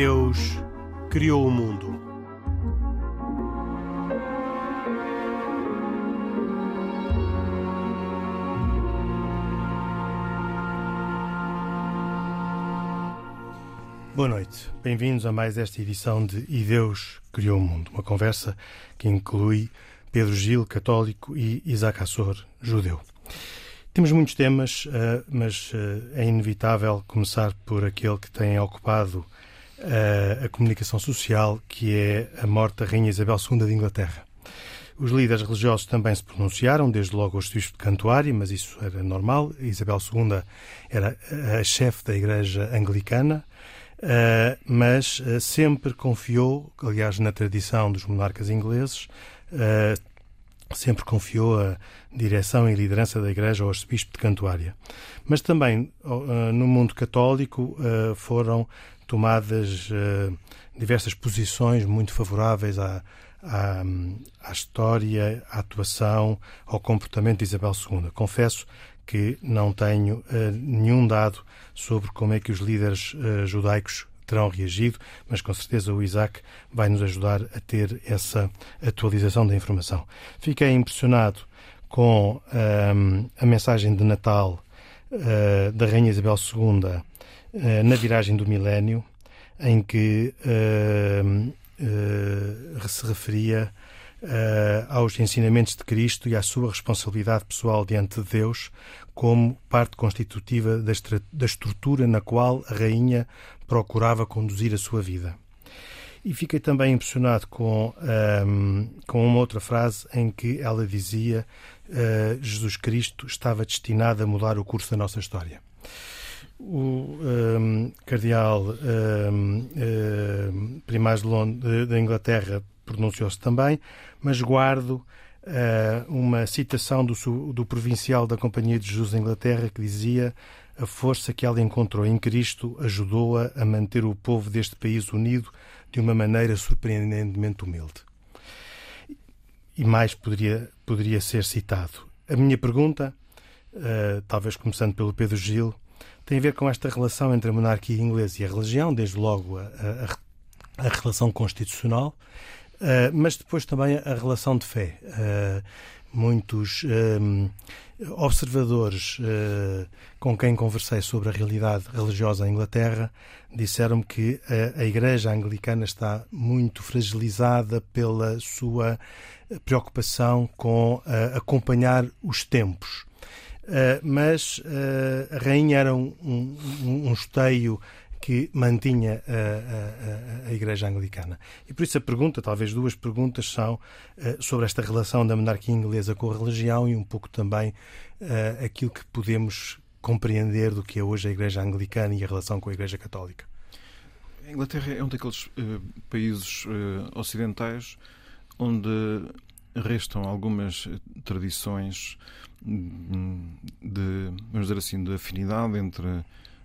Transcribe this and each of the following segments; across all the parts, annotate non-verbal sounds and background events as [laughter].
Deus criou o mundo. Boa noite, bem-vindos a mais esta edição de E Deus Criou o Mundo, uma conversa que inclui Pedro Gil, católico, e Isaac Assor, judeu. Temos muitos temas, uh, mas uh, é inevitável começar por aquele que tem ocupado uh, a comunicação social, que é a morte da Rainha Isabel II de Inglaterra. Os líderes religiosos também se pronunciaram, desde logo o arcebispo de Cantuária, mas isso era normal. Isabel II era a chefe da Igreja Anglicana, mas sempre confiou, aliás, na tradição dos monarcas ingleses, sempre confiou a direção e liderança da Igreja ao arcebispo de Cantuária. Mas também uh, no mundo católico foram tomadas uh, diversas posições muito favoráveis à, à, à, história, à atuação, ao comportamento de Isabel II. Confesso que não tenho nenhum dado sobre como é que os líderes judaicos terão reagido, mas com certeza o Isaac vai nos ajudar a ter essa atualização da informação. Fiquei impressionado com um, a mensagem de Natal da Rainha Isabel II na viragem do milénio, em que uh, se referia aos ensinamentos de Cristo e à sua responsabilidade pessoal diante de Deus como parte constitutiva da, da estrutura na qual a Rainha procurava conduzir a sua vida. E fiquei também impressionado com, um, com uma outra frase em que ela dizia uh, Jesus Cristo estava destinado a mudar o curso da nossa história. O um, cardeal um, um, Primaz da Inglaterra pronunciou-se também, mas guardo uh, uma citação do, do provincial da Companhia de Jesus da Inglaterra que dizia a força que ela encontrou em Cristo ajudou-a a manter o povo deste país unido de uma maneira surpreendentemente humilde. E mais poderia, poderia ser citado. A minha pergunta, uh, talvez começando pelo Pedro Gil, tem a ver com esta relação entre a monarquia inglesa e a religião, desde logo a, a, a relação constitucional, uh, mas depois também a relação de fé. Uh, muitos observadores uh, com quem conversei sobre a realidade religiosa em Inglaterra disseram-me que a, a, Igreja Anglicana está muito fragilizada pela sua preocupação com uh, acompanhar os tempos. Uh, mas a rainha era um, um, um esteio que mantinha a, a, a, Igreja Anglicana. E por isso a pergunta, talvez duas perguntas, são uh, sobre esta relação da monarquia inglesa com a religião e um pouco também uh, aquilo que podemos compreender do que é hoje a Igreja Anglicana e a relação com a Igreja Católica. A Inglaterra é um daqueles uh, países ocidentais onde restam algumas tradições hum, de, vamos dizer assim, de afinidade entre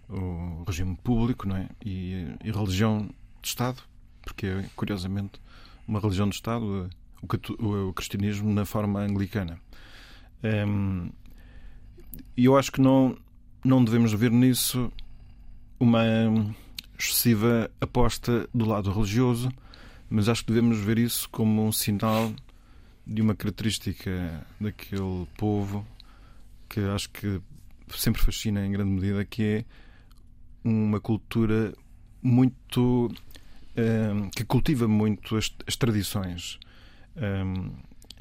o regime público não é? e, e religião de Estado, porque é, curiosamente, uma religião de Estado, o, o cristianismo na forma anglicana. Ehm, e eu acho que não, não devemos ver nisso uma excessiva aposta do lado religioso, mas acho que devemos ver isso como um sinal de uma característica daquele povo que acho que sempre fascina em grande medida, que é uma cultura muito. Um, ehm, que cultiva muito as, as tradições. Um, ehm,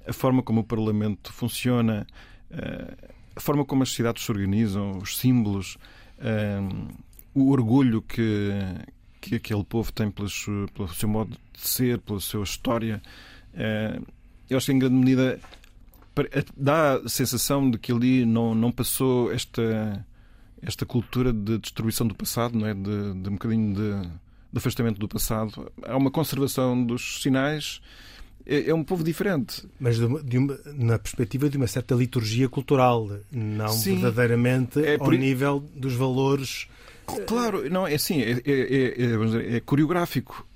a forma como o Parlamento funciona, uh, a forma como as cidades se organizam, os símbolos, um, ehm, o orgulho que, que aquele povo tem pelo seu, modo de ser, pela sua história. Uh, eu acho que, em grande medida, dá a sensação de que ali não, não passou esta esta cultura de destruição do passado, não é? de, de um bocadinho de, de afastamento do passado. Há uma conservação dos sinais. É, é um povo diferente. Mas de uma, de uma, na perspectiva de uma certa liturgia cultural, não Sim, verdadeiramente é por... ao nível dos valores. Claro, não, é assim, é, é, é é coreográfico.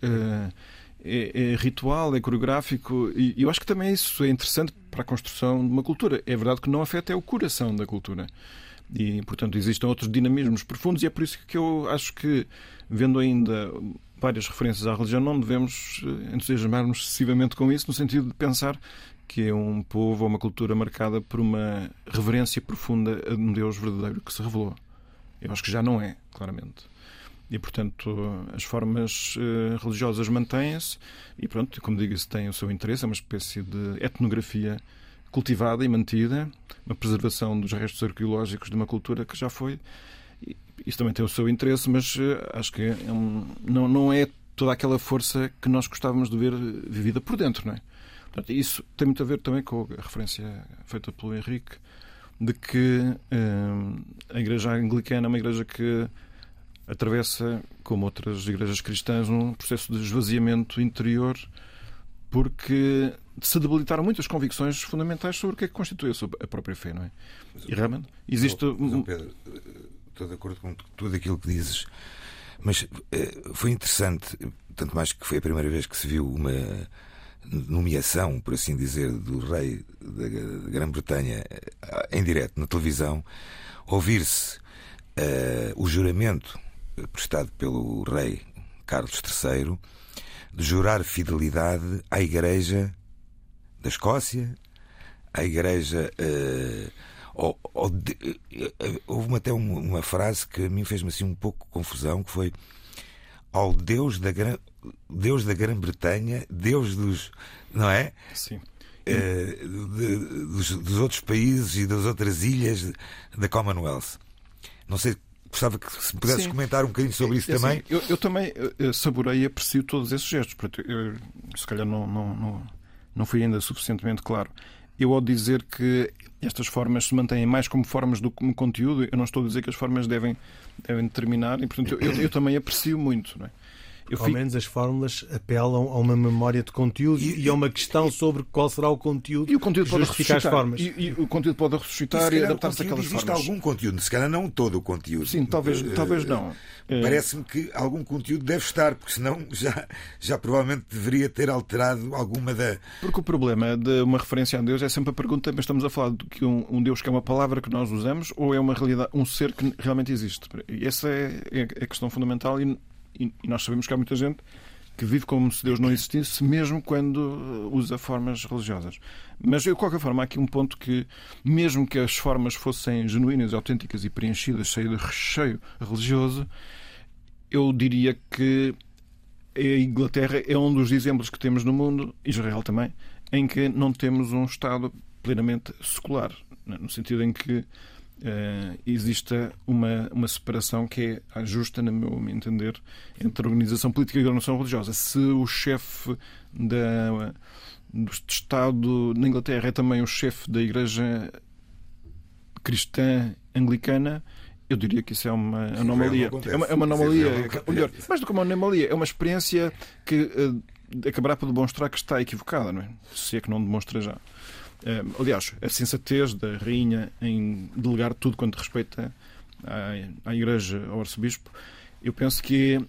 É, é, ritual, é coreográfico e eu acho que também isso é interessante para a construção de uma cultura. É verdade que não afeta é o coração da cultura. E, portanto, existem outros dinamismos profundos e é por isso que eu acho que, vendo ainda várias referências à religião, não devemos eh, entusiasmar-nos excessivamente com isso, no sentido de pensar que é um povo ou uma cultura marcada por uma reverência profunda a um Deus verdadeiro que se revelou. Eu acho que já não é, claramente. E, portanto, as formas uh, religiosas mantêm-se e, pronto, como digo, isso tem o seu interesse, é uma espécie de etnografia cultivada e mantida, uma preservação dos restos arqueológicos de uma cultura que já foi. Isso também tem o seu interesse, mas uh, acho que é um, não, não é toda aquela força que nós gostávamos de ver vivida por dentro, não é? Portanto, isso tem muito a ver também com a referência feita pelo Henrique de que a Igreja Anglicana é uma igreja que atravessa, como outras igrejas cristãs, um processo de esvaziamento interior porque se debilitaram muitas convicções fundamentais sobre o que é que constitui a própria fé, não é? e realmente existe. Mas, Pedro, estou de acordo com tudo aquilo que dizes, mas eh, foi interessante, tanto mais que foi a primeira vez que se viu uma nomeação, por assim dizer, do rei da Grã-Bretanha eh, em direto na televisão, ouvir-se uh, o juramento prestado pelo rei Carlos III de jurar fidelidade à Igreja da Escócia, à Igreja. Uh, ou, ou de, uh, houve até uma, uma, frase que a mim fez-me assim um pouco confusão, que foi ao Deus da Gran, Deus da Grã-Bretanha, Deus dos. Não é? Sim. Uh, de, dos, dos, outros países e das outras ilhas da Commonwealth. Não sei Gostava que se pudesse Sim. comentar um bocadinho sobre isso é, também. Assim, eu, eu, também eu saborei e aprecio todos esses gestos. Eu, se calhar não, não, não, não fui ainda suficientemente claro. Eu, ao dizer que estas formas se mantêm mais como formas do que como conteúdo, eu não estou a dizer que as formas devem, devem determinar, e portanto eu, eu também aprecio muito. Não é? Eu Ao menos as fórmulas apelam a uma memória de conteúdo e, e a uma questão sobre qual será o conteúdo e o conteúdo pode ressuscitar as formas. E, e, o conteúdo pode ressuscitar e, e adaptar-se àquelas existe formas. algum conteúdo, se calhar não todo o conteúdo. Sim, talvez, uh, talvez não. Eh, parece-me que algum conteúdo deve estar, porque senão já, já provavelmente deveria ter alterado alguma da. Porque o problema de uma referência a Deus é sempre a pergunta: mas estamos a falar de que um, um Deus que é uma palavra que nós usamos ou é uma realidade, um ser que realmente existe? E essa é, é a questão fundamental e, e nós sabemos que há muita gente que vive como se Deus não existisse, mesmo quando uh, usa formas religiosas. Mas, de qualquer forma, há aqui um ponto que, mesmo que as formas fossem genuínas, autênticas e preenchidas, cheias de recheio religioso, eu diria que a Inglaterra é um dos exemplos que temos no mundo, Israel também, em que não temos um Estado plenamente secular, no sentido em que uh, exista uma, uma separação que é justa, no meu entender, entre a organização política e a organização religiosa. Se o chefe da, do Estado na Inglaterra é também o chefe da Igreja cristã anglicana, eu diria que isso é uma anomalia. É uma, é uma anomalia. Melhor, mais do que uma anomalia, é uma experiência que uh, acabará por demonstrar que está equivocada, não é? Se é que não demonstra já. Eh, aliás, a sensatez da rainha em delegar tudo quanto respeita à, Igreja, ao arcebispo, eu penso que é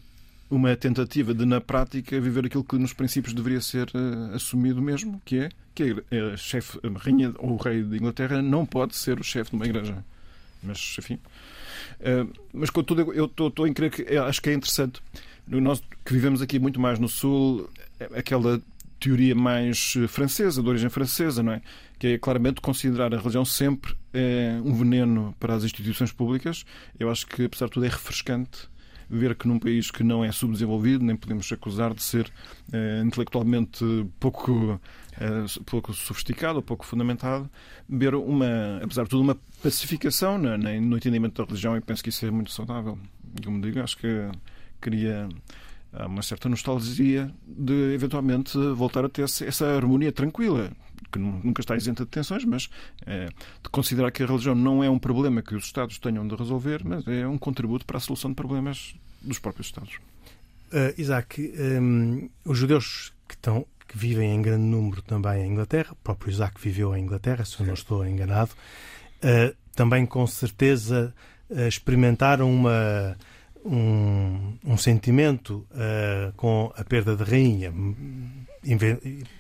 uma tentativa de, na prática, viver aquilo que nos princípios deveria ser uh, assumido mesmo, que é que a, chefe, a rainha ou o rei de Inglaterra não pode ser o chefe de uma igreja. Mas, enfim. Uh, mas, contudo, eu estou em crer que acho que é interessante. Nós que vivemos aqui muito mais no Sul, aquela teoria mais eh, francesa, de origem francesa, não é? Que é claramente considerar a religião sempre é, um veneno para as instituições públicas. Eu acho que, apesar de tudo, é refrescante ver que num país que não é subdesenvolvido, nem podemos acusar de ser é, intelectualmente pouco, é, pouco sofisticado ou pouco fundamentado, ver uma, apesar de tudo, uma pacificação no, no entendimento da religião e penso que isso é muito saudável. Como digo, acho que queria há uma certa nostalgia de eventualmente voltar a ter essa harmonia tranquila, que nunca está isenta de tensões, mas é, de considerar que a religião não é um problema que os Estados tenham de resolver, mas é um contributo para a solução de problemas dos próprios Estados. Uh, Isaac, um, os judeus que, estão, que vivem em grande número também em Inglaterra, o próprio Isaac viveu em Inglaterra, se eu não estou enganado, uh, também com certeza uh, experimentaram uma um, um sentimento uh, com a perda de rainha.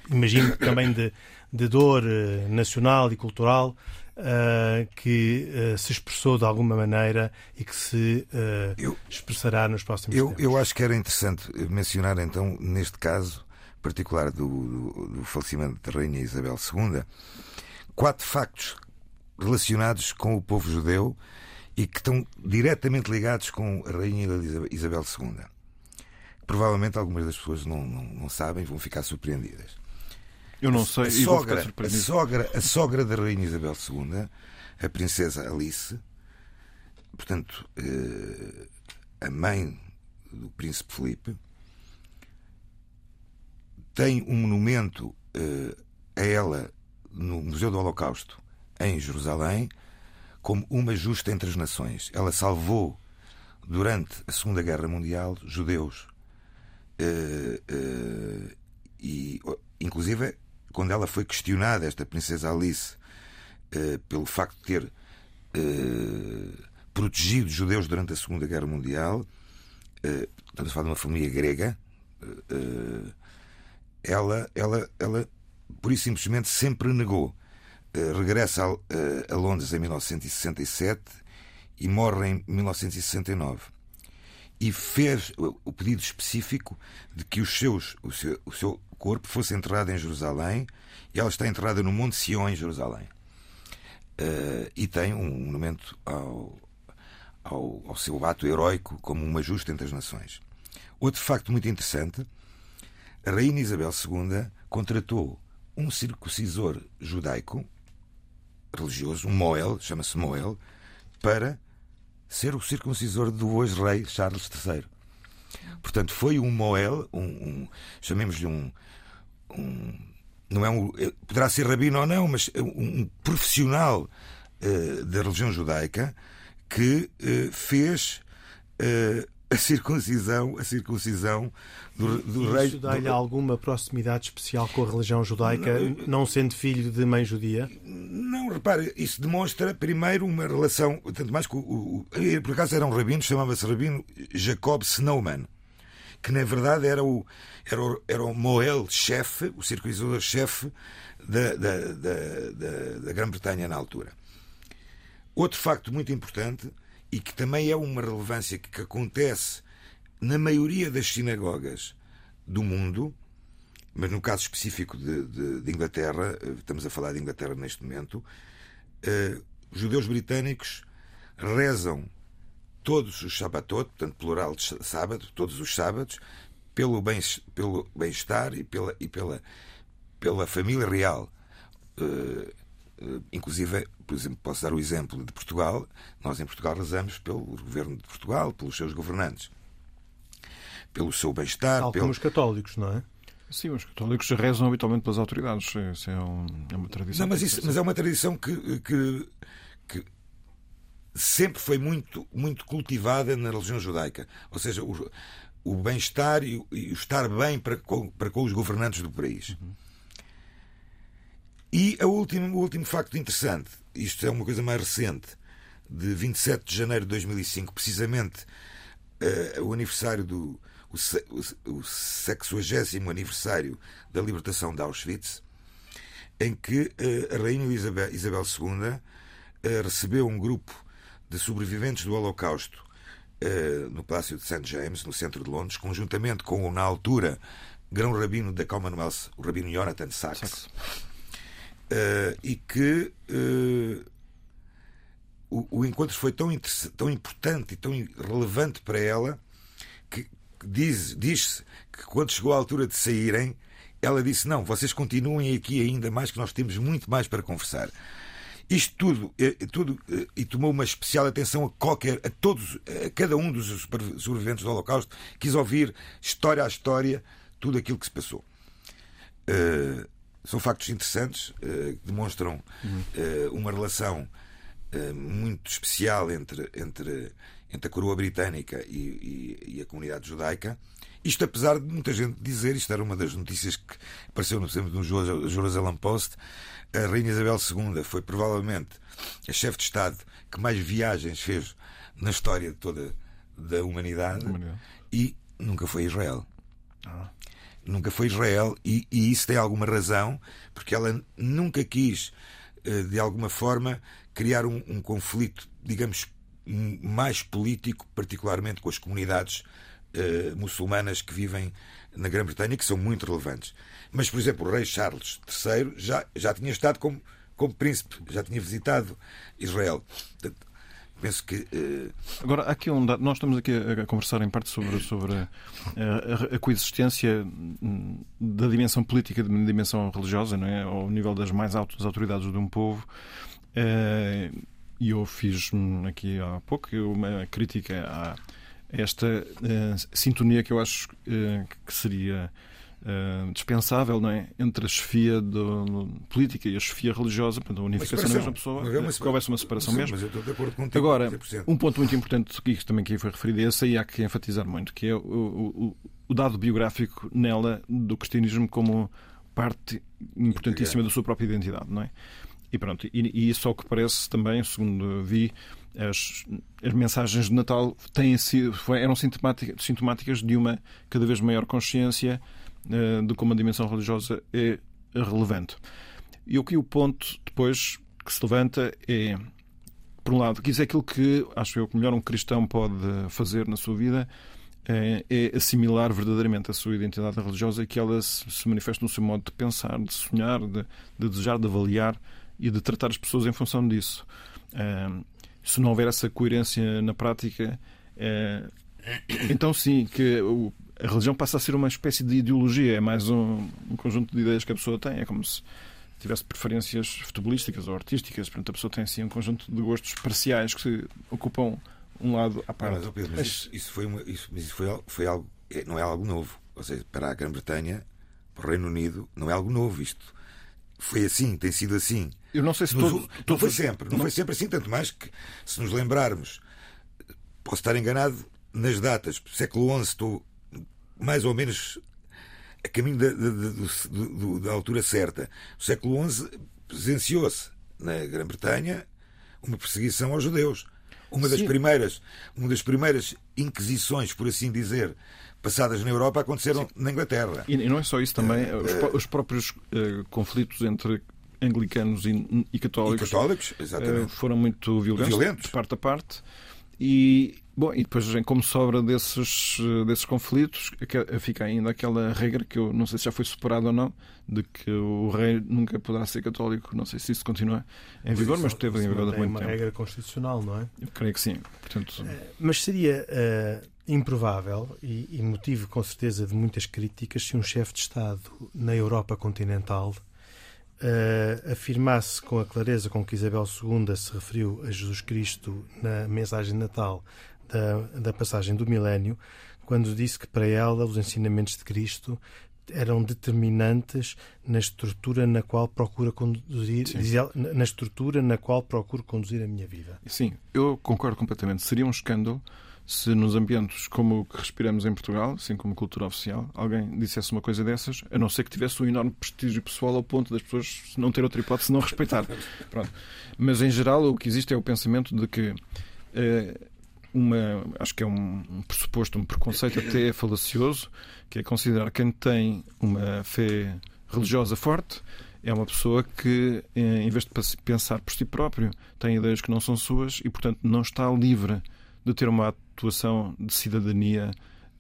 Imagino também de, de dor uh, nacional e cultural. uh, que se expressou de alguma maneira e que se eu, expressará nos próximos eu, tempos. Eu acho que era interessante mencionar, então, neste caso particular do, do, do falecimento da Rainha Isabel II, quatro factos relacionados com o povo judeu e que estão diretamente ligados com a Rainha Isabel II. Provavelmente algumas das pessoas não, não, não sabem, vão ficar surpreendidas. Eu não sei, a sogra, a sogra, a sogra da Rainha Isabel II, a Princesa Alice, portanto, eh, a mãe do Príncipe Felipe, tem um monumento eh, a ela no Museu do Holocausto, em Jerusalém, como uma justa entre as nações. Ela salvou, durante a Segunda Guerra Mundial, judeus. Eh, e, inclusive, quando ela foi questionada, esta princesa Alice, uh, pelo facto de ter uh, protegido judeus durante a Segunda Guerra Mundial, uh, estamos a falar de uma família grega, uh, ela, ela, ela, por isso simplesmente, sempre negou. Regressa a, a Londres em 1967 e morre em 1969 e fez o pedido específico de que os seus, o, seu, o seu corpo fosse enterrado em Jerusalém e ela está enterrada no Monte Sião, em Jerusalém. Uh, e tem um monumento ao, ao, ao, seu ato heroico como uma justa entre as nações. Outro facto muito interessante: a Rainha Isabel II contratou um circuncisor judaico religioso, um Moel, chama-se Moel, para ser o circuncisor do hoje rei Charles III. Portanto, foi um Moel, um, um chamemos-lhe um, um, não é um, eh, poderá ser rabino ou não, mas um, um profissional uh, da religião judaica que uh, fez uh, a circuncisão, a circuncisão do, do rei. Isso dá-lhe do... alguma proximidade especial com a religião judaica, não, não, sendo filho de mãe judia? Não, repare, isso demonstra primeiro uma relação, tanto mais que o, o, o por acaso era um rabino, chamava-se rabino Jacob Snowman, que na verdade era o, era o, era o Moel-chefe, o circuncidador-chefe da, da, da, da, da Grã-Bretanha na altura. Outro facto muito importante e que também é uma relevância que, acontece na maioria das sinagogas do mundo, mas no caso específico de, de, de Inglaterra, eh, estamos a falar de Inglaterra neste momento, os judeus britânicos rezam todos os sabatot, portanto, plural de sábado, todos os sábados, pelo bem-estar pelo bem e, pela, e pela, pela família real. Uh, inclusive, por exemplo, posso dar o exemplo de Portugal. Nós em Portugal rezamos pelo governo de Portugal, pelos seus governantes, pelo seu bem-estar. Tal pelo... como os católicos, não é? Sim, os católicos rezam habitualmente pelas autoridades. Isso é, um, é uma tradição. Não, mas, isso, mas é uma tradição que, que, que sempre foi muito, muito cultivada na religião judaica. Ou seja, o, o bem-estar e, e, o estar bem para com, para com os governantes do país. Uhum. E a último, o último facto interessante, isto é uma coisa mais recente, de 27 de janeiro de 2005, precisamente uh, o aniversário do o, o, o 60 aniversário da libertação de Auschwitz, em que uh, a Rainha Isabel, Isabel II uh, recebeu um grupo de sobreviventes do Holocausto no Palácio de St. James, no centro de Londres, conjuntamente com na altura, grão-rabino da Commonwealth, o rabino Jonathan Sachs, uh, e que uh, o, o, encontro foi tão, tão importante e tão relevante para ela que diz-se diz que quando chegou a altura de saírem, ela disse: Não, vocês continuem aqui ainda mais, que nós temos muito mais para conversar. Isto tudo, eh, tudo e tomou uma especial atenção a qualquer, a todos, a cada um dos sobreviventes do Holocausto, quis ouvir história a história tudo aquilo que se passou. Uh, são factos interessantes, uh, que demonstram uh, uma relação muito especial entre, entre, entre a coroa britânica e, e, e, a comunidade judaica. Isto apesar de muita gente dizer, isto era uma das notícias que apareceu no, no Jerusalem Post, a Rainha Isabel II foi provavelmente a chefe de Estado que mais viagens fez na história toda da humanidade, humanidade. e nunca foi Israel. Ah. Nunca foi Israel, e, e, isso tem alguma razão, porque ela nunca quis de alguma forma, criar um, um conflito, digamos, mais político, particularmente com as comunidades uh, muçulmanas que vivem na Grã-Bretanha, que são muito relevantes. Mas, por exemplo, o rei Charles III já, já tinha estado como, como príncipe, já tinha visitado Israel. Portanto, penso que. Uh... Agora, aqui um dado. Nós estamos aqui a, conversar em parte sobre, sobre a, a, a, coexistência da dimensão política da dimensão religiosa, não é? ao nível das mais altas autoridades de um povo. Uh, e eu fiz aqui há pouco uma crítica a esta uh, sintonia que eu acho uh, que seria uh, dispensável não é? entre a chefia do, política e a chefia religiosa, portanto, a unificação da mesma pessoa, uma que houvesse uma separação sim, mesmo. Contigo, Agora, 100%. um ponto muito importante que também aqui foi referido, esse aí há que enfatizar muito, que é o, o, o dado biográfico nela do cristianismo como parte importantíssima da sua própria identidade, não é? E pronto, e, e isso ao que parece também, segundo vi, as, as mensagens de Natal têm sido, eram sintomáticas, sintomáticas de uma cada vez maior consciência de como a dimensão religiosa é relevante. E o que o ponto depois que se levanta é, por um lado, que isso é aquilo que acho eu que melhor um cristão pode fazer na sua vida é, é assimilar verdadeiramente a sua identidade religiosa e que ela se, manifeste no seu modo de pensar, de sonhar, de, de desejar, de avaliar e de tratar as pessoas em função disso. se não houver essa coerência na prática, eh, [coughs] então sim, que a religião passa a ser uma espécie de ideologia, é mais um, um conjunto de ideias que a pessoa tem, é como se tivesse preferências futebolísticas ou artísticas, portanto a pessoa tem assim um conjunto de gostos parciais que ocupam um lado à parte. Não, mas, mas isso, isso, foi uma, isso, isso foi, foi algo, é, não é algo novo. Ou seja, para a Grã-Bretanha, para o Reino Unido, não é algo novo isto foi assim, tem sido assim. Eu não sei se Nos, todo, não foi sempre, não, não, foi sempre assim, tanto mais que se nos lembrarmos, posso estar enganado nas datas, século XI estou mais ou menos a caminho da, da, da, da altura certa. O século XI presenciou-se na Grã-Bretanha uma perseguição aos judeus. Uma das Sim. primeiras, uma das primeiras inquisições, por assim dizer, passadas na Europa aconteceram Sim. na Inglaterra. E, não é só isso também, uh, os, os, próprios uh, conflitos entre anglicanos e, e católicos, e católicos uh, foram muito violentos, violentos, de parte a parte. E, bom, e depois, como sobra desses, desses conflitos, fica ainda aquela regra que eu não sei se já foi superada ou não, de que o rei nunca poderá ser católico. Não sei se isso continua em vigor, mas esteve em vigor há muito tempo. É uma regra constitucional, não é? Eu creio que sim. Portanto... Mas seria uh, improvável e, e motivo com certeza de muitas críticas se um chefe de Estado na Europa continental uh, afirmasse com a clareza com que Isabel II se referiu a Jesus Cristo na mensagem de Natal da, da passagem do milénio, quando disse que para ela os ensinamentos de Cristo eram determinantes na estrutura na qual procura conduzir ela, na estrutura na qual procuro conduzir a minha vida. Sim, eu concordo completamente. Seria um escândalo se nos ambientes como o que respiramos em Portugal, assim como cultura oficial, alguém dissesse uma coisa dessas, a não ser que tivesse um enorme prestígio pessoal ao ponto das pessoas não ter outra hipótese não respeitar. [laughs] Pronto. Mas, em geral, o que existe é o pensamento de que eh, uma, acho que é um, pressuposto, um preconceito até falacioso, que é considerar quem tem uma fé religiosa forte é uma pessoa que, eh, em vez de pensar por si próprio, tem ideias que não são suas e, portanto, não está livre de ter uma atuação de cidadania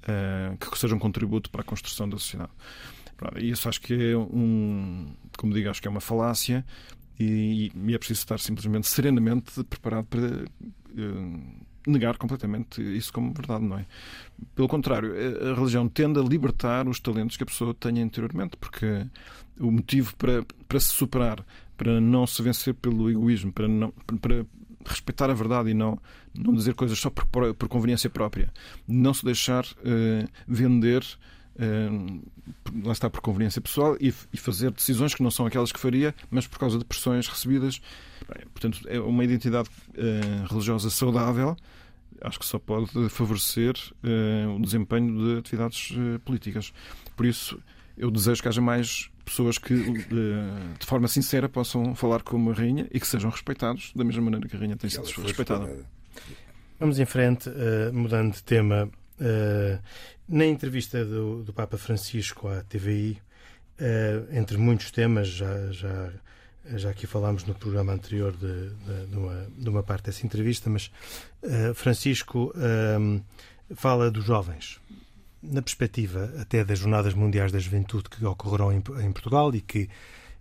uh, que seja um contributo para a construção da sociedade. E isso acho que é um, como digo, acho que é uma falácia e, e é preciso estar simplesmente serenamente preparado para uh, negar completamente isso como verdade, não é? Pelo contrário, a religião tende a libertar os talentos que a pessoa tenha interiormente, porque o motivo para, para se superar, para não se vencer pelo egoísmo, para, não, para respeitar a verdade e não, não dizer coisas só por, por conveniência própria. Não se deixar uh, vender. Uh, lá está por conveniência pessoal e, e, fazer decisões que não são aquelas que faria, mas por causa de pressões recebidas. Portanto, é uma identidade uh, religiosa saudável. Acho que só pode favorecer o desempenho de atividades políticas. Por isso, eu desejo que haja mais pessoas que de forma sincera possam falar como a rainha e que sejam respeitados da mesma maneira que a rainha tem sido respeitada. Vamos em frente, uh, mudando de tema. Uh, na entrevista do, do, Papa Francisco à TVI, uh, entre muitos temas já, já já aqui falámos no programa anterior de, de, de, uma, de uma, parte dessa entrevista, mas uh, Francisco uh, fala dos jovens, na perspectiva até das Jornadas Mundiais da Juventude que ocorrerão em, em Portugal e que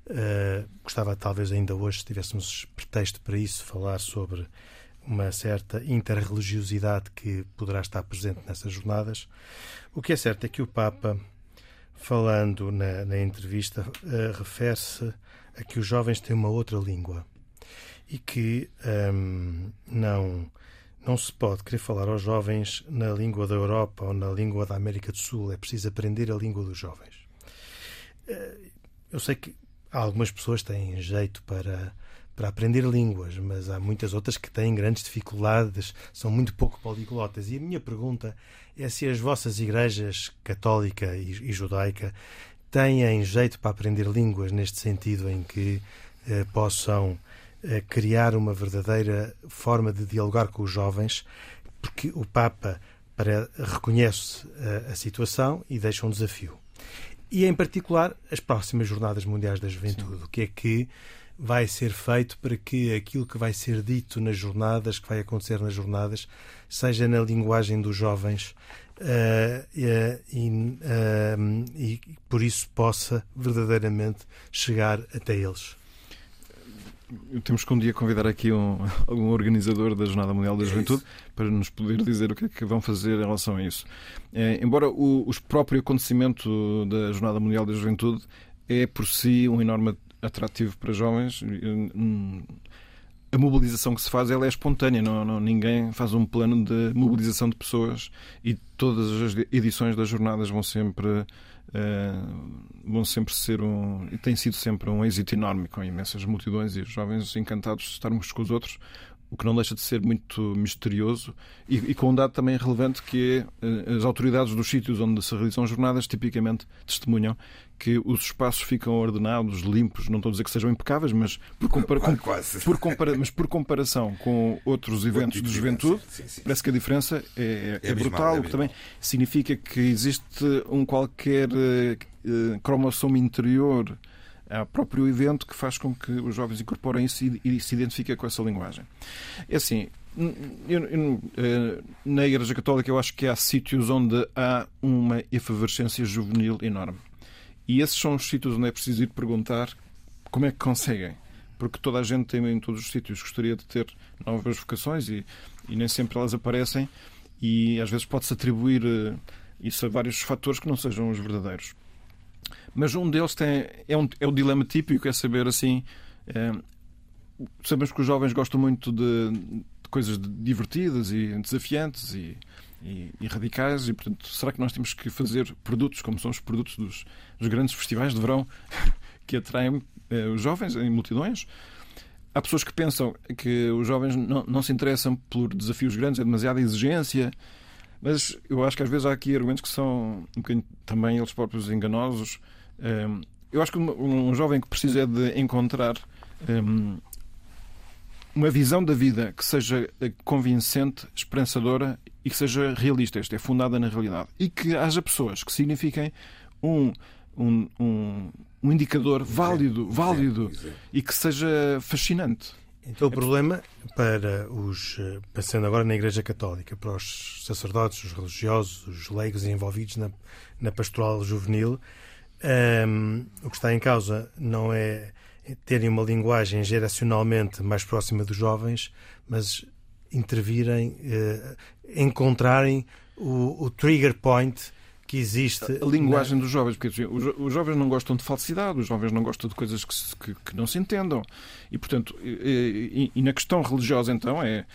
uh, gostava talvez ainda hoje, se tivéssemos pretexto para isso, falar sobre uma certa interreligiosidade que poderá estar presente nessas jornadas. O que é certo é que o Papa, falando na, na entrevista, uh, refere-se a que os jovens têm uma outra língua e que um, não não se pode querer falar aos jovens na língua da Europa ou na língua da América do Sul. É preciso aprender a língua dos jovens. Eh, eu sei que algumas pessoas têm jeito para, para aprender línguas, mas há muitas outras que têm grandes dificuldades, são muito pouco poliglotas. E a minha pergunta é se as vossas igrejas católica e judaica têm jeito para aprender línguas neste sentido em que eh, possam eh, criar uma verdadeira forma de dialogar com os jovens, porque o Papa para, reconhece a, eh, a situação e deixa um desafio. E, em particular, as próximas Jornadas Mundiais da Juventude. Sim. O que é que vai ser feito para que aquilo que vai ser dito nas jornadas, que vai acontecer nas jornadas, seja na linguagem dos jovens e, uh, e por isso possa verdadeiramente chegar até eles. Temos que um dia convidar aqui um, [laughs] algum organizador da Jornada Mundial da é Juventude é para nos poder dizer o que é que vão fazer em relação a isso. É, embora o, o próprio acontecimento da Jornada Mundial da Juventude é por si um enorme atrativo para jovens, hum, a mobilização que se faz ela é espontânea, não, não, ninguém faz um plano de mobilização de pessoas e todas as edições das jornadas vão sempre uh, vão sempre ser um e tem sido sempre um êxito enorme com imensas multidões e os jovens encantados de estarmos com os outros o que não deixa de ser muito misterioso e, e, com um dado também relevante que é eh, as autoridades dos sítios onde se realizam jornadas tipicamente testemunham que os espaços ficam ordenados, limpos, não estou a dizer que sejam impecáveis, mas por, compara [laughs] com, por, compara mas por comparação com outros eventos tipo de juventude, sim, sim. parece que a diferença é, é, é brutal, é o que também significa que existe um qualquer uh, cromossomo interior ao próprio evento que faz com que os jovens incorporem isso e, se identifiquem com essa linguagem. É assim, eu, eu, eh, na Igreja Católica eu acho que há sítios onde há uma efervescência juvenil enorme. E esses são os sítios onde é preciso ir perguntar como é que conseguem. Porque toda a gente tem em todos os sítios gostaria de ter novas vocações e, e nem sempre elas aparecem e às vezes pode-se atribuir eh, isso a vários fatores que não sejam os verdadeiros. Mas um deles tem, é, um, é o dilema típico, é saber assim. É, sabemos que os jovens gostam muito de, de coisas divertidas e desafiantes e, e, e, radicais, e portanto, será que nós temos que fazer produtos como são os produtos dos, dos grandes festivais de verão [laughs] que atraem é, os jovens em multidões? Há pessoas que pensam que os jovens não, não se interessam por desafios grandes, é demasiada exigência. Mas eu acho que às vezes há aqui argumentos que são um bocadinho também eles próprios enganosos. Ehm, eu acho que um jovem que precisa de encontrar ehm, uma visão da vida que seja eh, convincente, esperançadora e que seja realista, isto é, fundada na realidade. E que haja pessoas que signifiquem um, um, um, um indicador válido, válido e que seja fascinante. Então o problema para os, eh, passando agora na Igreja Católica, para os sacerdotes, os religiosos, os leigos envolvidos na, na pastoral juvenil, um, o que está em causa não é terem uma linguagem geracionalmente mais próxima dos jovens, mas intervirem, uh, encontrarem o, o trigger point que existe. A linguagem na... dos jovens, porque assim, os, os, jovens não gostam de falsidade, os jovens não gostam de coisas que, se, que, que não se entendam. E, portanto, e, e, e, na questão religiosa, então, é,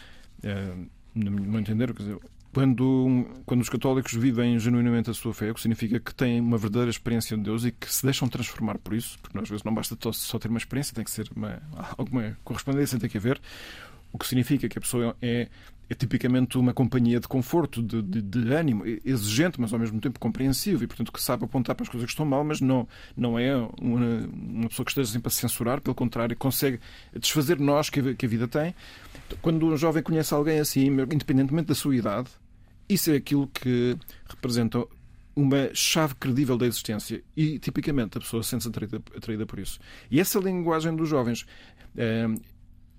é no meu entender, dizer, quando, quando os católicos vivem genuinamente a sua fé, o que significa que têm uma verdadeira experiência de Deus e que se deixam transformar por isso, porque às vezes não basta só ter uma experiência, tem que ser uma, alguma correspondência, tem que haver, o que significa que a pessoa é, é tipicamente uma companhia de conforto, de, de, de, ânimo, exigente, mas ao mesmo tempo compreensivo e, portanto, que sabe apontar para as coisas que estão mal, mas não, não é uma, uma pessoa que esteja sempre a censurar, pelo contrário, consegue desfazer nós que a, que a vida tem. Quando um jovem conhece alguém assim, independentemente da sua idade, isso é aquilo que representa uma chave credível da existência e, tipicamente, a pessoa sente-se atraída, atraída por isso. E essa linguagem dos jovens.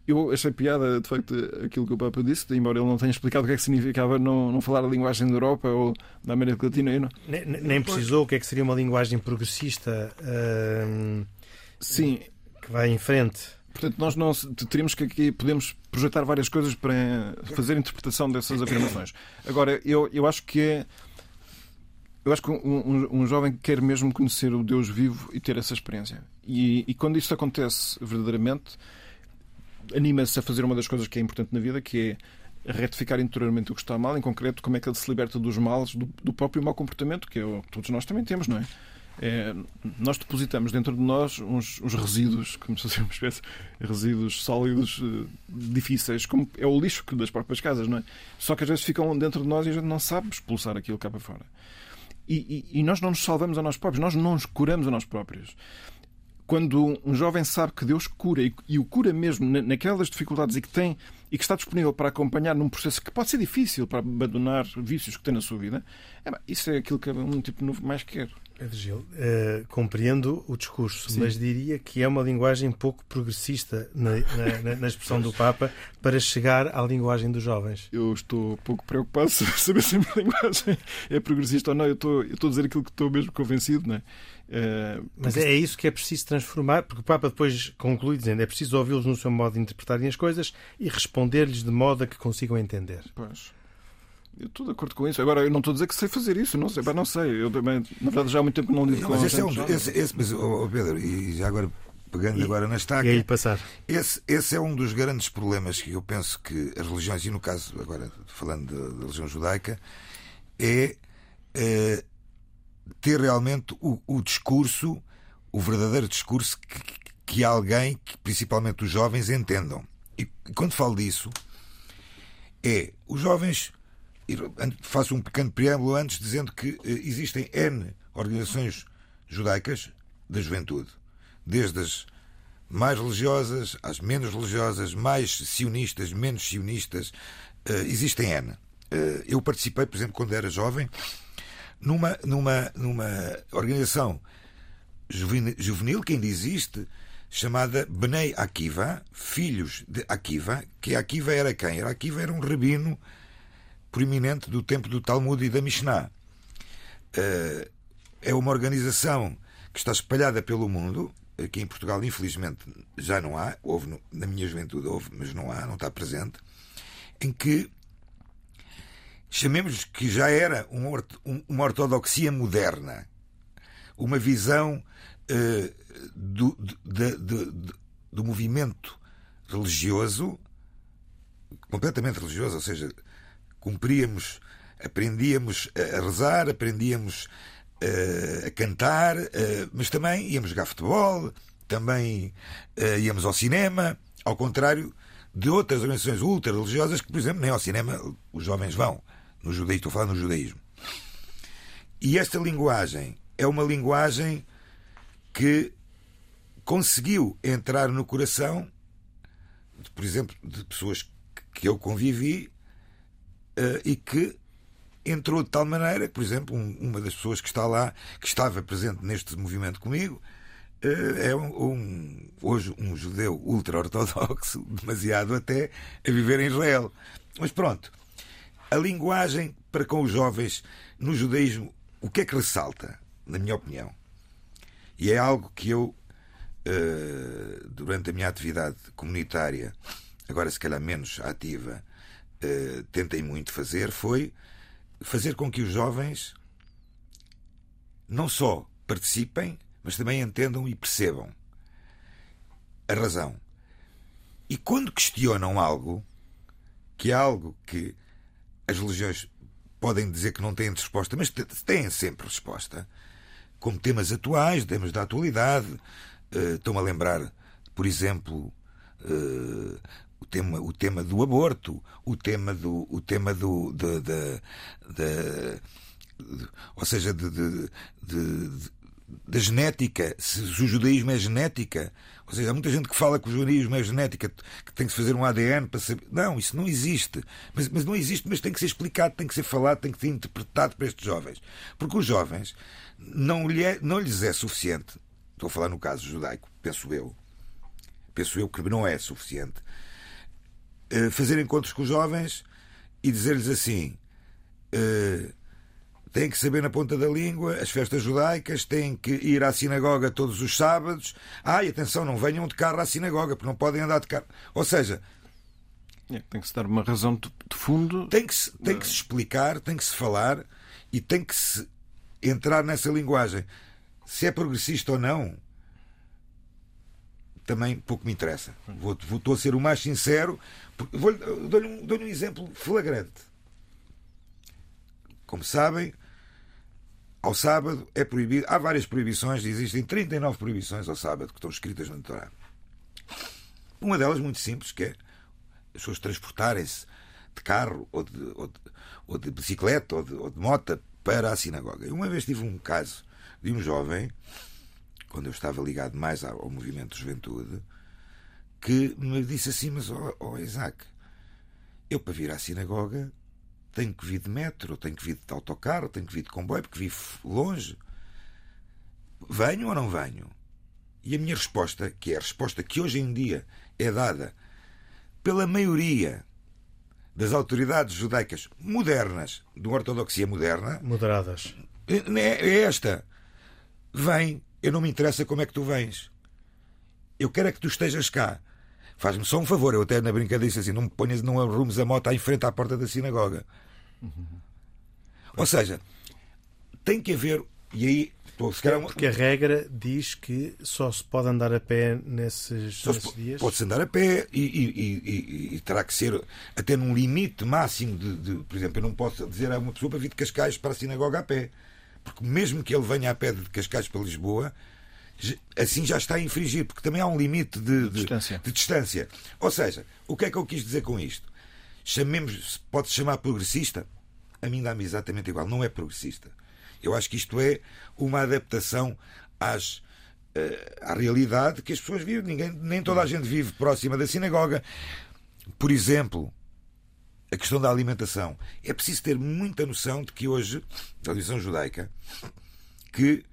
Eu achei piada, de facto, aquilo que o Papa disse, embora ele não tenha explicado o que é que significava não, não falar a linguagem da Europa ou da América Latina. Não... Nem, nem, precisou o que é que seria uma linguagem progressista uh, Sim. que vai em frente. Portanto, nós não teríamos que aqui podemos projetar várias coisas para fazer interpretação dessas afirmações. Agora, eu, eu acho que é. Eu acho que um, um, um, jovem quer mesmo conhecer o Deus vivo e ter essa experiência. E, e quando isso acontece verdadeiramente, anima-se a fazer uma das coisas que é importante na vida, que é retificar interiormente o que está mal, em concreto, como é que ele se liberta dos males, do, do próprio mau comportamento, que é o que todos nós também temos, não é? é nós depositamos dentro de nós uns, uns resíduos, como se fosse uma espécie de resíduos sólidos uh, difíceis, como é o lixo das próprias casas, não é? Só que às vezes ficam dentro de nós e a gente não sabe expulsar aquilo cá para fora. E, e, e nós não nos salvamos a nós próprios, nós não nos curamos a nós próprios quando um jovem sabe que Deus cura e, e o cura mesmo naquelas dificuldades e que tem e que está disponível para acompanhar num processo que pode ser difícil para abandonar vícios que tem na sua vida, é, isso é aquilo que um tipo novo mais quer. Gil, uh, compreendo o discurso, Sim. mas diria que é uma linguagem pouco progressista na, na, na, expressão do Papa para chegar à linguagem dos jovens. Eu estou pouco preocupado [laughs] sobre saber se a minha linguagem é progressista ou não. Eu estou, eu estou a dizer aquilo que estou mesmo convencido, não é? Uh, mas é isso que é preciso transformar, porque o Papa depois conclui dizendo é preciso ouvi-los no seu modo de interpretarem as coisas e responder-lhes de modo a que consigam entender. Pois. Eu estou de acordo com isso. Agora, eu não estou a dizer que sei fazer isso. Não sei, não sei. Eu também, na verdade, já há muito tempo que não lido com Mas esse é um. Esse, esse, mas, oh, Pedro, e já agora pegando e, agora na estaca. E aí passar. Esse, esse é um dos grandes problemas que eu penso que as religiões, e no caso, agora falando da, da religião judaica, é, é ter realmente o, o, discurso, o verdadeiro discurso que, que alguém, que principalmente os jovens, entendam. E quando falo disso, é os jovens faço um pequeno preâmbulo antes dizendo que eh, existem N organizações judaicas da juventude, desde as mais religiosas às menos religiosas, mais sionistas, menos sionistas, eh, existem N. Eh, eu participei, por exemplo, quando era jovem, numa, numa, numa organização juvenil que ainda existe, chamada Bnei Akiva, filhos de Akiva, que Akiva era quem? Era Akiva era um rabino proeminente do tempo do Talmud e da Mishnah. Eh, é uma organização que está espalhada pelo mundo. Aqui em Portugal, infelizmente, já não há. Houve, na minha juventude, houve, mas não há, não está presente. Em que chamemos que já era uma ortodoxia moderna, uma visão uh, do, do movimento religioso, completamente religioso, ou seja, cumpríamos, aprendíamos a rezar, aprendíamos uh, a cantar, uh, mas também íamos jogar futebol, também uh, íamos ao cinema, ao contrário de outras organizações ultra-religiosas que, por exemplo, nem ao cinema os jovens vão. No judaísmo, estou a falar no judaísmo. E esta linguagem é uma linguagem que conseguiu entrar no coração, por exemplo, de pessoas que eu convivi e que entrou de tal maneira que, por exemplo, um, uma das pessoas que está lá, que estava presente neste movimento comigo, uh, é um, um, hoje um judeu ultra-ortodoxo, [laughs] demasiado até, a viver em Israel. Mas pronto, a linguagem para com os jovens no judaísmo, o que é que ressalta, na minha opinião? E é algo que eu, uh, durante a minha atividade comunitária, agora se calhar menos ativa, uh, tentei muito fazer foi fazer com que os jovens não só participem, mas também entendam e percebam a razão. E quando questionam algo, que é algo que as religiões podem dizer que não têm resposta, mas têm sempre resposta, como temas atuais, temas da atualidade. Uh, Estão-me a lembrar, por exemplo, uh, o tema, o tema do aborto, o tema do, o tema do, de, de, de, de ou seja, de, da genética, se, o judaísmo é genética. Ou seja, há muita gente que fala que o judaísmo é genética, que tem que se fazer um ADN para saber. Não, isso não existe. Mas, mas não existe, mas tem que ser explicado, tem que ser falado, tem que ser interpretado para estes jovens. Porque os jovens não, lhe é, não lhes é suficiente, estou a falar no caso judaico, penso eu, penso eu que não é suficiente, fazer encontros com os jovens e dizer-lhes assim. Uh, têm que saber na ponta da língua as festas judaicas, têm que ir à sinagoga todos os sábados. Ah, e atenção, não venham de carro à sinagoga, porque não podem andar de carro. Ou seja, é, tem que se dar uma razão de, fundo. Tem que, se, tem que se explicar, tem que se falar e tem que se entrar nessa linguagem. Se é progressista ou não, também pouco me interessa. Vou, vou, estou a ser o mais sincero. Dou-lhe um, dou um exemplo flagrante. Como sabem, ao sábado é proibido. Há várias proibições, existem 39 proibições ao sábado que estão escritas no Torá. Uma delas muito simples, que é as pessoas transportarem-se de carro ou de, ou de, ou de bicicleta ou de, ou de moto para a sinagoga. Uma vez tive um caso de um jovem, quando eu estava ligado mais ao, movimento de juventude, que me disse assim: Mas, ó oh, oh, Isaac, eu para vir à sinagoga tenho que vir de metro, tenho que vir de autocarro, tenho que vir de comboio, porque vivo longe. Venho ou não venho? E a minha resposta, que é a resposta que hoje em dia é dada pela maioria das autoridades judaicas modernas, de uma ortodoxia moderna. Moderadas. É, é esta. Vem, eu não me interessa como é que tu vens. Eu quero é que tu estejas cá. Faz-me só um favor, eu até na brincadeira disse assim: não me ponhas, não arrumes a moto em frente à porta da sinagoga. Uhum. Ou seja, tem que haver, e aí porque a regra diz que só se pode andar a pé nesses, nesses dias. Pode-se andar a pé e, e, e, e, terá que ser até num limite máximo de, de, Por exemplo, eu não posso dizer a uma pessoa para vir de Cascais para a sinagoga a pé. Porque mesmo que ele venha a pé de Cascais para Lisboa, assim já está a infringir, porque também há um limite de, de, distância. de distância. Ou seja, o que é que eu quis dizer com isto? Chamemos, pode-se chamar progressista? A mim dá-me exatamente igual, não é progressista. Eu acho que isto é uma adaptação às, uh, à realidade que as pessoas vivem. Ninguém, nem toda a gente vive próxima da sinagoga. Por exemplo, a questão da alimentação. É preciso ter muita noção de que hoje, da lição judaica, que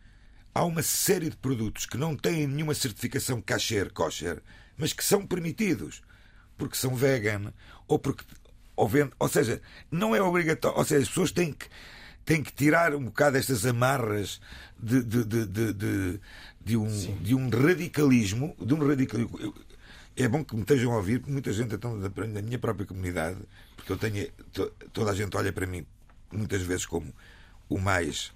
há uma série de produtos que não têm nenhuma certificação kasher, kosher, mas que são permitidos porque são vegan ou porque ou, vende, ou seja, não é obrigatório, ou seja, as pessoas têm que têm que tirar um bocado estas amarras de, de, de, de, de um, de um radicalismo, de um radicalismo. É bom que me estejam a ouvir, porque muita gente então, da minha própria comunidade, porque eu tenho toda a gente olha para mim muitas vezes como o mais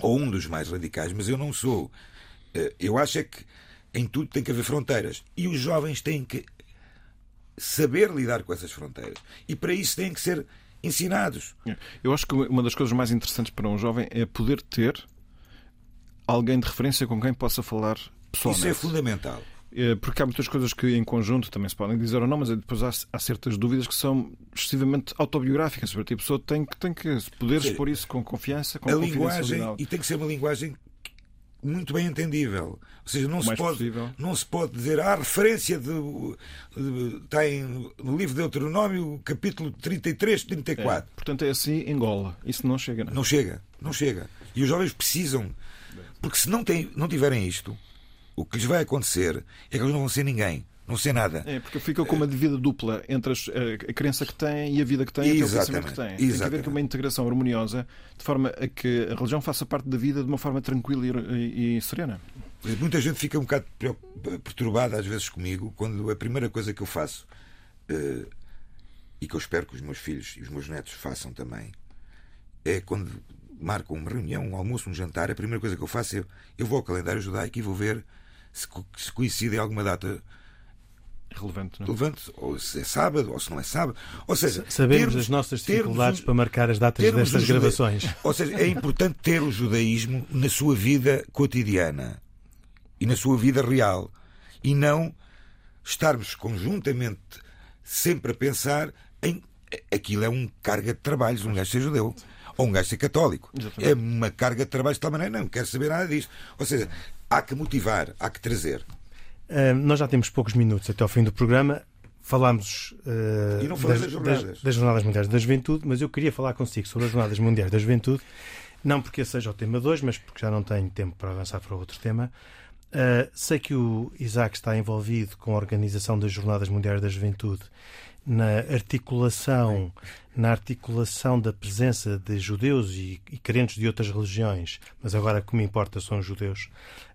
ou um dos mais radicais, mas eu não sou. Eh, eu acho é que em tudo tem que haver fronteiras. E os jovens têm que saber lidar com essas fronteiras. E para isso têm que ser ensinados. Eu acho que uma das coisas mais interessantes para um jovem é poder ter alguém de referência com quem possa falar pessoalmente. Isso é fundamental. É, porque há muitas coisas que em conjunto também se podem dizer ou não, mas depois há, há certas dúvidas que são excessivamente autobiográficas sobre a pessoa tem que, tem que poder expor isso com confiança, com a linguagem E tem que ser uma linguagem muito bem entendível. Ou seja, não, se pode, não se pode dizer a referência de, de, tem no livro de Deuteronômio, capítulo 33, 34. É, portanto, é assim Angola. Isso não chega. Não, não chega, não chega. E os jovens precisam, porque se não, tem, não tiverem isto, o que lhes vai acontecer é que eles não vão ser ninguém. Não sei nada. É, porque fica com uma vida dupla entre a crença que tem e a vida que tem e o pensamento que tem. Exatamente. Tem que haver uma integração harmoniosa de forma a que a religião faça parte da vida de uma forma tranquila e, e serena. Muita gente fica um bocado perturbada às vezes comigo quando a primeira coisa que eu faço uh, e que eu espero que os meus filhos e os meus netos façam também é quando marcam uma reunião, um almoço, um jantar, a primeira coisa que eu faço é eu vou ao calendário judaico e vou ver se, se coincide em alguma data relevante, não? É? relevante, ou se é sábado, ou se não é sábado. Ou seja, sabemos termos, as nossas dificuldades para marcar as datas destas gravações. Ou seja, é importante ter o judaísmo na sua vida cotidiana e na sua vida real e não estarmos conjuntamente sempre a pensar em aquilo é um carga de trabalhos, um gajo ser judeu. Ou um gajo ser católico. Exatamente. É uma carga de trabalho de tal maneira, não quero saber nada disto. Ou seja, há que motivar, há que trazer. Uh, nós já temos poucos minutos até ao fim do programa. Falámos uh, e não das, das, jornadas. Das, Jornadas Mundiais da Juventude, mas eu queria falar consigo sobre as Jornadas Mundiais da Juventude, não porque esse seja o tema 2, mas porque já não tenho tempo para avançar para outro tema. Uh, sei que o Isaac está envolvido com a organização das Jornadas Mundiais da Juventude na articulação na articulação da presença de judeus e, e crentes de outras religiões, mas agora que me importa são judeus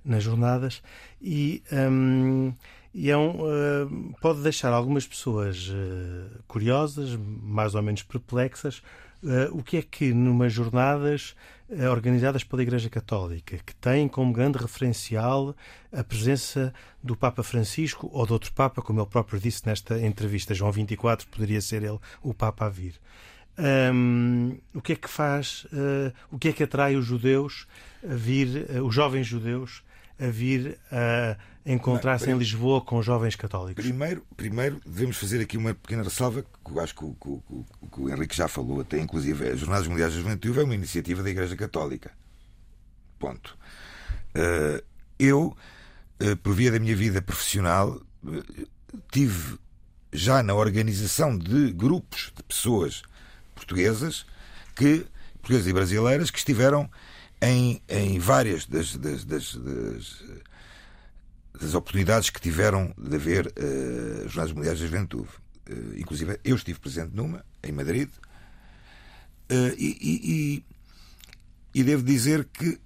nas jornadas e, um, e é um, uh, pode deixar algumas pessoas uh, curiosas, mais ou menos perplexas, Uh, o que é que, numas jornadas uh, organizadas pela Igreja Católica, que têm como grande referencial a presença do Papa Francisco ou de outro Papa, como ele próprio disse nesta entrevista, João 24 poderia ser ele o Papa a vir. Um, o que é que faz, uh, o que é que atrai os judeus a vir, os jovens judeus, a vir a encontrar-se em Lisboa com jovens católicos? Primeiro, primeiro devemos fazer aqui uma pequena ressalva, que acho que o, que, que o Henrique já falou, até inclusive as Jornadas Mundiais da Juventude é uma iniciativa da Igreja Católica. Ponto. Uh, eu, uh, por via da minha vida profissional, uh, tive já na organização de grupos de pessoas portuguesas que portuguesas e brasileiras que estiveram em, em várias das, das, das, das, das oportunidades que tiveram de haver uh, Jornadas Mundiais da Juventude. Uh, inclusive, eu estive presente numa, em Madrid, uh, e, e, e, devo dizer que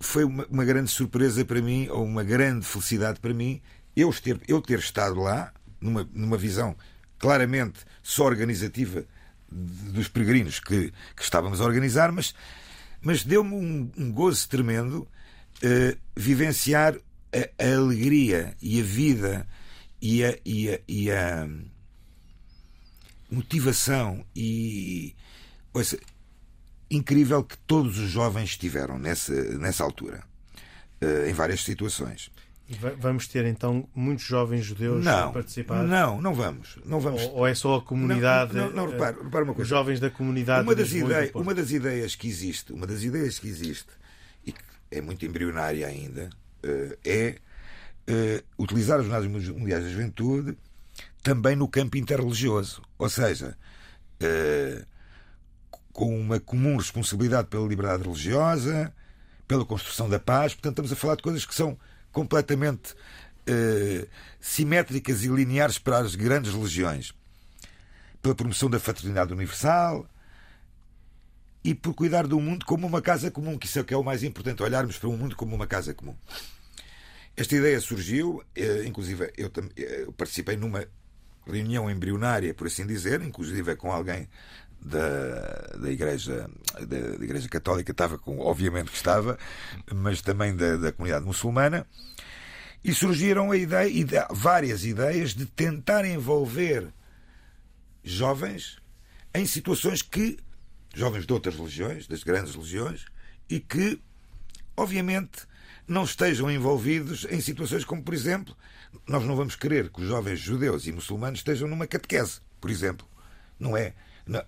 foi uma, uma, grande surpresa para mim, ou uma grande felicidade para mim, eu ter, eu ter estado lá, numa, numa visão claramente só organizativa dos peregrinos que, que estávamos a organizar, mas mas deu-me um, um, gozo tremendo uh, vivenciar a, a, alegria e a vida e a, e a, e a motivação e ouça, incrível que todos os jovens tiveram nessa, nessa altura, uh, em várias situações. Vamos ter então muitos jovens judeus não, a participar? Não, não vamos. Não vamos. Ou, ou é só a comunidade? Não, não, não repara, repara, uma coisa. Os jovens da comunidade. Uma das, ideias, uma das ideias que existe, uma das ideias que existe e que é muito embrionária ainda, eh, é eh, utilizar as Jornadas Mundiais da Juventude também no campo interreligioso. Ou seja, eh, com uma comum responsabilidade pela liberdade religiosa, pela construção da paz. Portanto, estamos a falar de coisas que são completamente uh, simétricas e lineares para as grandes religiões, pela promoção da fraternidade universal e por cuidar do mundo como uma casa comum, que isso é que é o mais importante, olharmos para o mundo como uma casa comum. Esta ideia surgiu, uh, inclusive eu, eu participei numa reunião embrionária, por assim dizer, inclusive com alguém da, da, igreja, da, da, Igreja Católica estava com, obviamente que estava, mas também da, da comunidade muçulmana, e surgiram a ideia, várias ideias de tentar envolver jovens em situações que, jovens de outras religiões, das grandes religiões, e que, obviamente, não estejam envolvidos em situações como, por exemplo, nós não vamos querer que os jovens judeus e muçulmanos estejam numa catequese, por exemplo. Não é?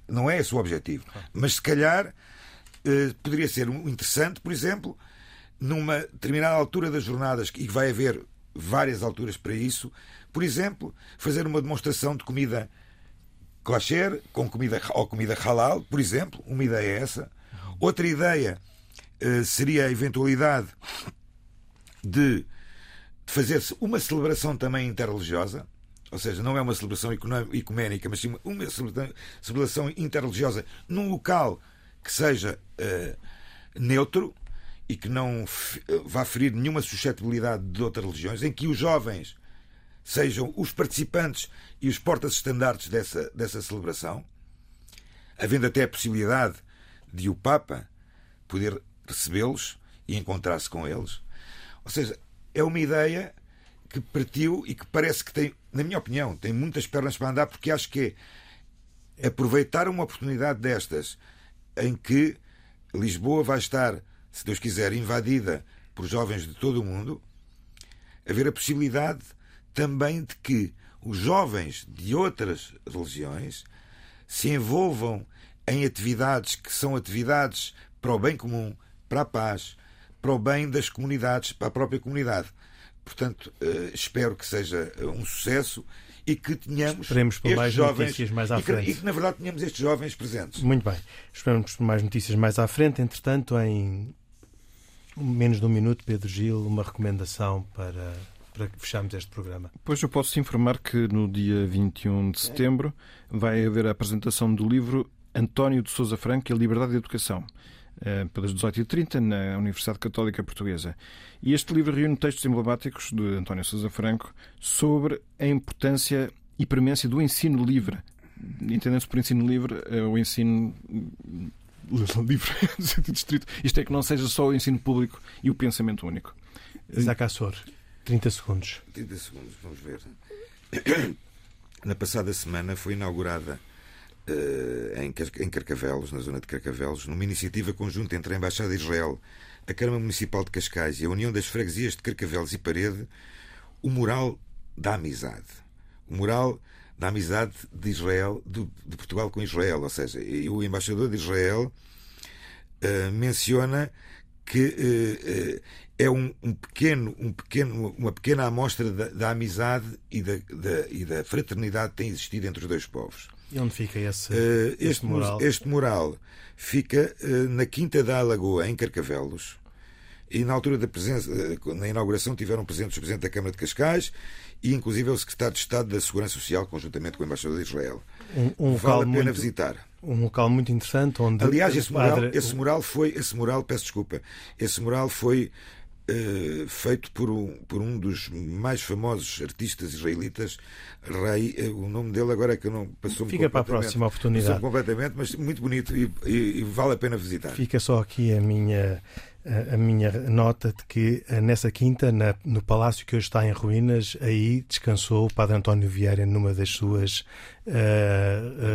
Não, é esse o objetivo. Mas se calhar eh, poderia ser interessante, por exemplo, numa determinada altura das jornadas, e vai haver várias alturas para isso, por exemplo, fazer uma demonstração de comida kosher com comida ou comida halal, por exemplo, uma ideia é essa. Outra ideia eh, seria a eventualidade de fazer-se uma celebração também interreligiosa, ou seja, não é uma celebração ecuménica, mas sim uma celebração interreligiosa num local que seja uh, neutro e que não eh, vá ferir nenhuma suscetibilidade de outras religiões, em que os jovens sejam os participantes e os portas-estandartes dessa, dessa celebração, havendo até a possibilidade de o Papa poder recebê-los e encontrar-se com eles. Ou seja, é uma ideia que partiu e que parece que tem, na minha opinião, tem muitas pernas para andar, porque acho que é aproveitar uma oportunidade destas em que Lisboa vai estar, se Deus quiser, invadida por jovens de todo o mundo, haver a possibilidade também de que os jovens de outras religiões se envolvam em atividades que são atividades para o bem comum, para a paz, para o bem das comunidades, para a própria comunidade. Portanto, uh, espero que seja um sucesso e que tenhamos Esperemos por mais jovens, notícias mais à e que, frente. E que, na verdade, tenhamos estes jovens presentes. Muito bem. Esperamos por mais notícias mais à frente. Entretanto, em menos de um minuto, Pedro Gil, uma recomendação para, para fecharmos este programa. Pois eu posso informar que no dia 21 de setembro vai haver a apresentação do livro António de Souza Franco e a Liberdade de Educação eh, pelas 18h30 na Universidade Católica Portuguesa. E este livro reúne textos emblemáticos de António Sousa Franco sobre a importância e premência do ensino livre. Entendendo-se por ensino livre eh, o ensino [laughs] livre distrito. Isto é que não seja só o ensino público e o pensamento único. Isaac Assor, 30 segundos. 30 segundos, vamos ver. [coughs] Na passada semana foi inaugurada em, em Carcavelos, na zona de Carcavelos, numa iniciativa conjunta entre a Embaixada de Israel, a Câmara Municipal de Cascais e a União das Freguesias de Carcavelos e Parede, o mural da amizade. O mural da amizade de Israel, de, de Portugal com Israel. Ou seja, o embaixador de Israel uh, menciona que uh, uh, é um, um, pequeno, um pequeno, uma pequena amostra da, da amizade e da, da, e da, fraternidade que tem existido entre os dois povos. E onde fica esse, uh, este, este, mural? Este mural fica uh, na Quinta da Alagoa, em Carcavelos. E na altura da presença, uh, na inauguração, tiveram presentes o Presidente da Câmara de Cascais e, inclusive, o Secretário de Estado da Segurança Social, conjuntamente com o Embaixador de Israel. Um, um vale a pena muito, visitar. Um local muito interessante onde. Aliás, esse mural, padre... esse mural foi. Esse mural, peço desculpa, esse mural foi Uh, feito por um, por um dos mais famosos artistas israelitas, uh, o nome dele agora é que não passou Fica para a próxima oportunidade. completamente, mas muito bonito e, e, e, vale a pena visitar. Fica só aqui a minha, a, minha nota de que uh, nessa quinta, na, no palácio que hoje está em ruínas, aí descansou o Padre António Vieira numa das suas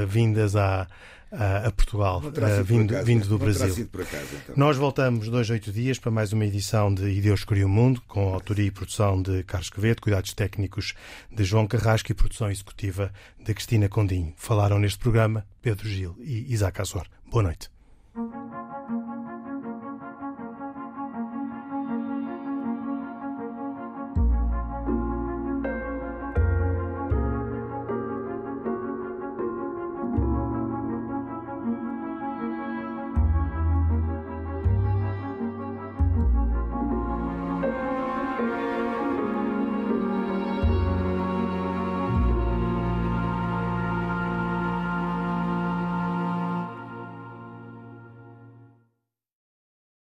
vindas à a, a Portugal, vindo, acaso, vindo do Brasil. Acaso, então. Nós voltamos dois, oito dias para mais uma edição de E Deus Criou o Mundo, com autoria e produção de Carlos Quevedo, cuidados técnicos de João Carrasco e produção executiva de Cristina Condinho. Falaram neste programa Pedro Gil e Isaac Azor. Boa noite.